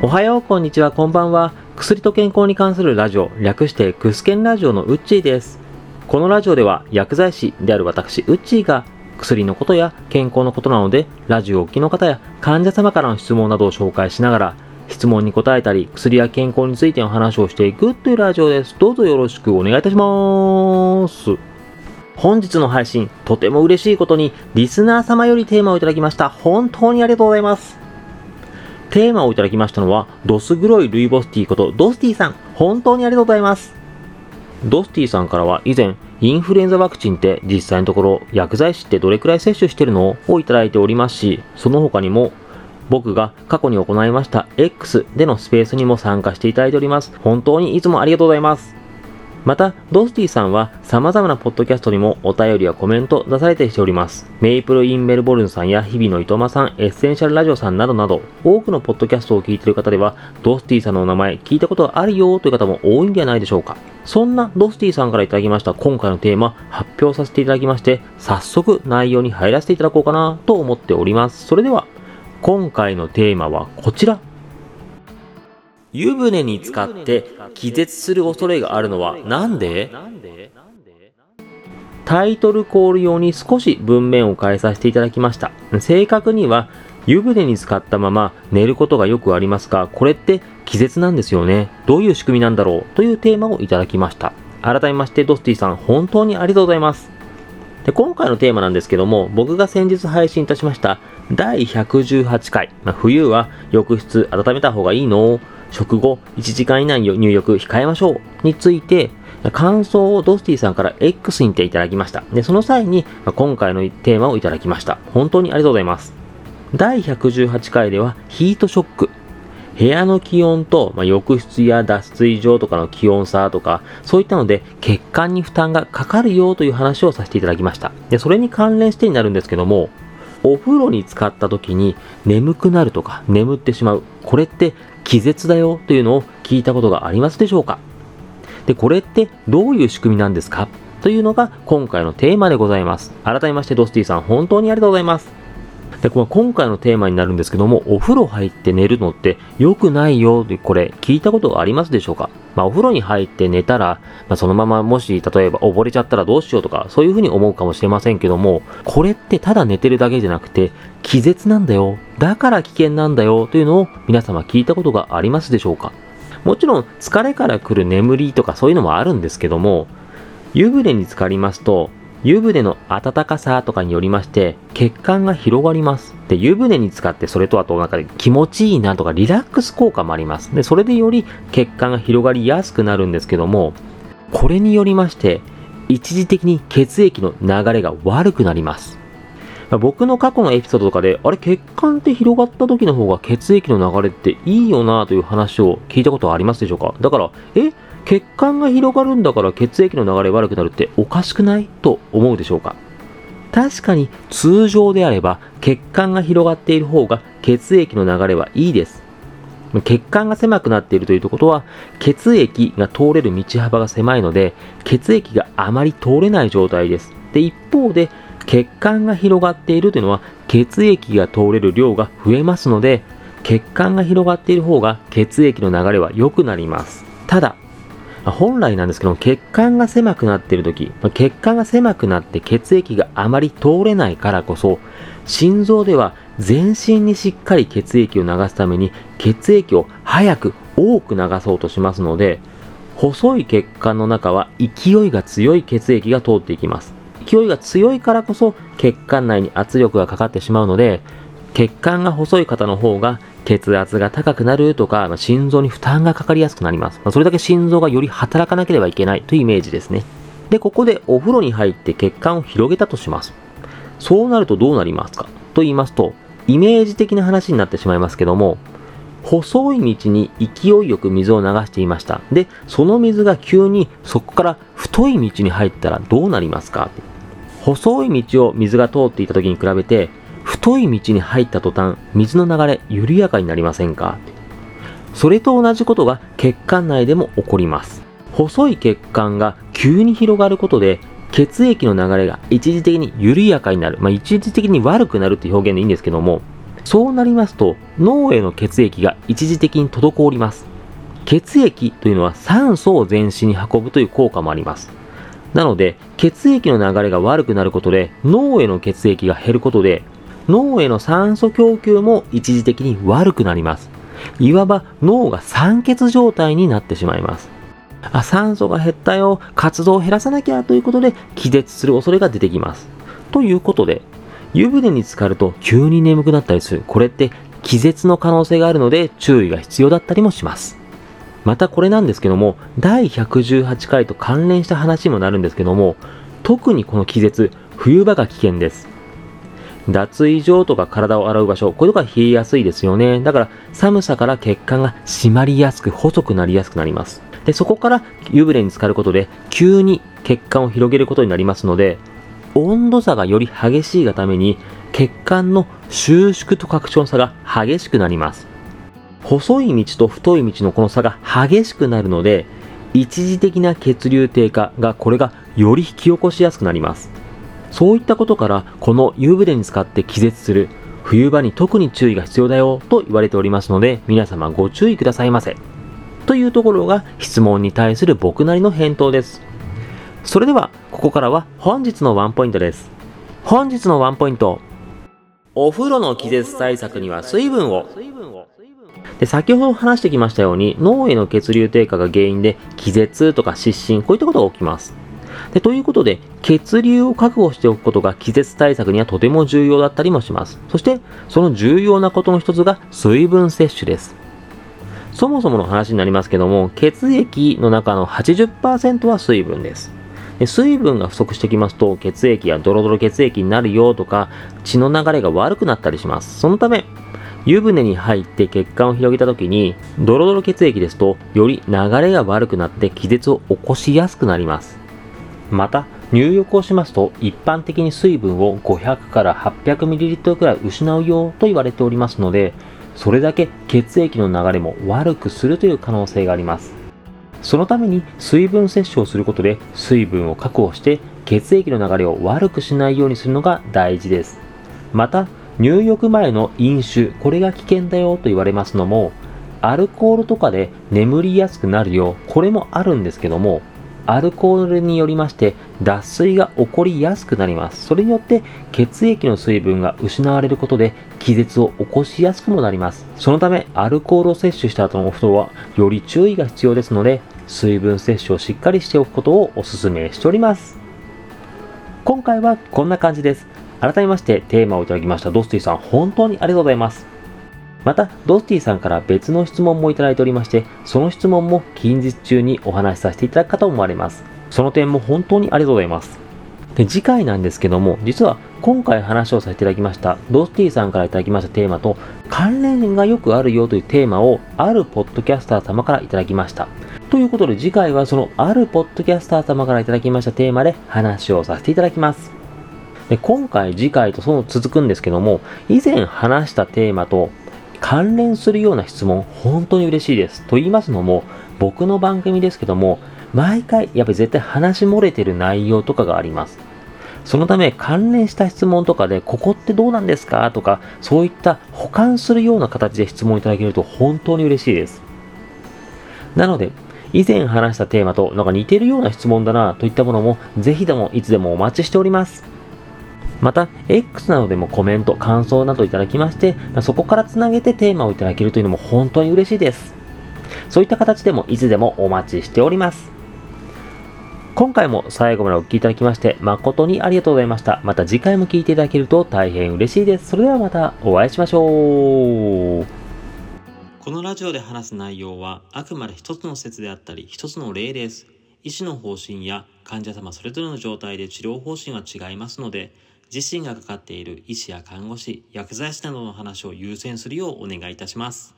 おはよう、こんにちは、こんばんは。薬と健康に関するラジオ、略してクスケンラジオのウッチーです。このラジオでは薬剤師である私、ウッチーが薬のことや健康のことなので、ラジオをお聞きの方や患者様からの質問などを紹介しながら、質問に答えたり、薬や健康についての話をしていくというラジオです。どうぞよろしくお願いいたします。本日の配信、とても嬉しいことに、リスナー様よりテーマをいただきました。本当にありがとうございます。テーマをいただきましたのは、ドス黒いルイボスティーことドスティさん。本当にありがとうございます。ドスティさんからは以前、インフルエンザワクチンって実際のところ薬剤師ってどれくらい接種してるのをいただいておりますし、その他にも僕が過去に行いました X でのスペースにも参加していただいております。本当にいつもありがとうございます。また、ドスティさんは様々なポッドキャストにもお便りやコメント出されてしております。メイプルインメルボルンさんや日々の糸間さん、エッセンシャルラジオさんなどなど、多くのポッドキャストを聞いている方では、ドスティさんのお名前聞いたことあるよという方も多いんではないでしょうか。そんなドスティさんからいただきました今回のテーマ発表させていただきまして、早速内容に入らせていただこうかなと思っております。それでは、今回のテーマはこちら。湯船に浸かって気絶する恐れがあるのはなんで？タイトルコール用に少し文面を変えさせていただきました。正確には湯船に浸かったまま寝ることがよくありますが、これって気絶なんですよね。どういう仕組みなんだろう？というテーマをいただきました。改めましてドスティさん本当にありがとうございます。で今回のテーマなんですけども、僕が先日配信いたしました第118回、まあ、冬は浴室温めた方がいいの食後1時間以内に入浴控えましょうについて、感想をドスティさんから X にていただきました。で、その際に、今回のテーマをいただきました。本当にありがとうございます。第118回では、ヒートショック。部屋の気温と、ま、浴室や脱水場とかの気温差とか、そういったので血管に負担がかかるよという話をさせていただきました。で、それに関連してになるんですけども、お風呂に浸かった時に眠くなるとか眠ってしまう。これって気絶だよというのを聞いたことがありますでしょうか？で、これってどういう仕組みなんですか？というのが今回のテーマでございます。改めましてドスティさん本当にありがとうございます。で、この今回のテーマになるんですけども、お風呂入って寝るのって良くないよってこれ聞いたことがありますでしょうか？まあお風呂に入って寝たら、まあ、そのままもし例えば溺れちゃったらどうしようとかそういうふうに思うかもしれませんけども、これってただ寝てるだけじゃなくて気絶なんだよ。だから危険なんだよというのを皆様聞いたことがありますでしょうか？もちろん疲れから来る眠りとかそういうのもあるんですけども、湯船に浸かりますと、湯船の温かさとかによりまして血管が広がります。で、湯船に浸かってそれとあとなんか気持ちいいなとかリラックス効果もあります。で、それでより血管が広がりやすくなるんですけども、これによりまして一時的に血液の流れが悪くなります。僕の過去のエピソードとかで、あれ血管って広がった時の方が血液の流れっていいよなという話を聞いたことはありますでしょうか？だから、え？血管が広がるんだから血液の流れ悪くなるっておかしくないと思うでしょうか？確かに通常であれば血管が広がっている方が血液の流れはいいです。血管が狭くなっているということは血液が通れる道幅が狭いので血液があまり通れない状態です。で、一方で血管が広がっているというのは血液が通れる量が増えますので血管が広がっている方が血液の流れは良くなります。ただ、本来なんですけども、血管が狭くなっている時、血管が狭くなって血液があまり通れないからこそ、心臓では全身にしっかり血液を流すために血液を早く多く流そうとしますので、細い血管の中は勢いが強い血液が通っていきます。勢いが強いからこそ血管内に圧力がかかってしまうので、血管が細い方の方が血圧が高くなるとか、まあ、心臓に負担がかかりやすくなります。まあ、それだけ心臓がより働かなければいけないというイメージですね。で、ここでお風呂に入って血管を広げたとします。そうなるとどうなりますか？と言いますと、イメージ的な話になってしまいますけども、細い道に勢いよく水を流していました。で、その水が急にそこから太い道に入ったらどうなりますか？細い道を水が通っていた時に比べて、太い道に入った途端、水の流れ緩やかになりませんか？それと同じことが血管内でも起こります。細い血管が急に広がることで、血液の流れが一時的に緩やかになる。まあ、一時的に悪くなるっていう表現でいいんですけども、そうなりますと脳への血液が一時的に滞ります血液というのは酸素を全身に運ぶという効果もありますなので血液の流れが悪くなることで脳への血液が減ることで脳への酸素供給も一時的に悪くなります。いわば脳が酸欠状態になってしまいます。あ酸素が減ったよ。活動を減らさなきゃということで気絶する恐れが出てきます。ということで湯船に浸かると急に眠くなったりする。これって気絶の可能性があるので注意が必要だったりもします。またこれなんですけども第118回と関連した話にもなるんですけども特にこの気絶冬場が危険です。脱衣場とか体を洗う場所、こういうとこが冷えやすいですよね。だから寒さから血管が締まりやすく細くなりやすくなります。で、そこから湯船に浸かることで急に血管を広げることになりますので、温度差がより激しいがために血管の収縮と拡張差が激しくなります。細い道と太い道のこの差が激しくなるので、一時的な血流低下がこれがより引き起こしやすくなります。そういったことから、この湯船に使って気絶する冬場に特に注意が必要だよと言われておりますので、皆様ご注意くださいませ。というところが質問に対する僕なりの返答です。それでは、ここからは本日のワンポイントです。本日のワンポイント。お風呂の気絶対策には水分を。で先ほど話してきましたように脳への血流低下が原因で気絶とか失神こういったことが起きますでということで、血流を確保しておくことが気絶対策にはとても重要だったりもします。そして、その重要なことの一つが水分摂取です。そもそもの話になりますけども、血液の中の80%は水分です。で水分が不足してきますと、血液やドロドロ血液になるよとか、血の流れが悪くなったりします。そのため、湯船に入って血管を広げた時に、ドロドロ血液ですと、より流れが悪くなって気絶を起こしやすくなります。また入浴をしますと一般的に水分を500から 800ml くらい失うよと言われておりますのでそれだけ血液の流れも悪くするという可能性があります。そのために水分摂取をすることで水分を確保して血液の流れを悪くしないようにするのが大事です。また入浴前の飲酒これが危険だよと言われますのもアルコールとかで眠りやすくなるよこれもあるんですけどもアルコールによりまして脱水が起こりやすくなります。それによって血液の水分が失われることで気絶を起こしやすくもなります。そのためアルコールを摂取した後のお風呂はより注意が必要ですので水分摂取をしっかりしておくことをお勧めしております。今回はこんな感じです。改めましてテーマをいただきましたドスティさん本当にありがとうございます。また、ドスティさんから別の質問もいただいておりまして、その質問も近日中にお話しさせていただくかと思われます。その点も本当にありがとうございます。で次回なんですけども、実は今回話をさせていただきました、ドスティさんからいただきましたテーマと関連がよくあるよというテーマをあるポッドキャスター様からいただきました。ということで次回はそのあるポッドキャスター様からいただきましたテーマで話をさせていただきます。で今回次回とその続くんですけども、以前話したテーマと関連するような質問、本当に嬉しいです。と言いますのも、僕の番組ですけども、毎回、やっぱり絶対話漏れてる内容とかがあります。そのため、関連した質問とかで、ここってどうなんですか？とか、そういった保管するような形で質問いただけると本当に嬉しいです。なので、以前話したテーマとなんか似てるような質問だなといったものも、ぜひともいつでもお待ちしております。また、X などでもコメント、感想などいただきまして、そこからつなげてテーマをいただけるというのも本当に嬉しいです。そういった形でもいつでもお待ちしております。今回も最後までお聴きいただきまして誠にありがとうございました。また次回も聴いていただけると大変嬉しいです。それではまたお会いしましょう。このラジオで話す内容はあくまで一つの説であったり一つの例です。医師の方針や患者様それぞれの状態で治療方針は違いますので、自身がかかっている医師や看護師、薬剤師などの話を優先するようお願いいたします。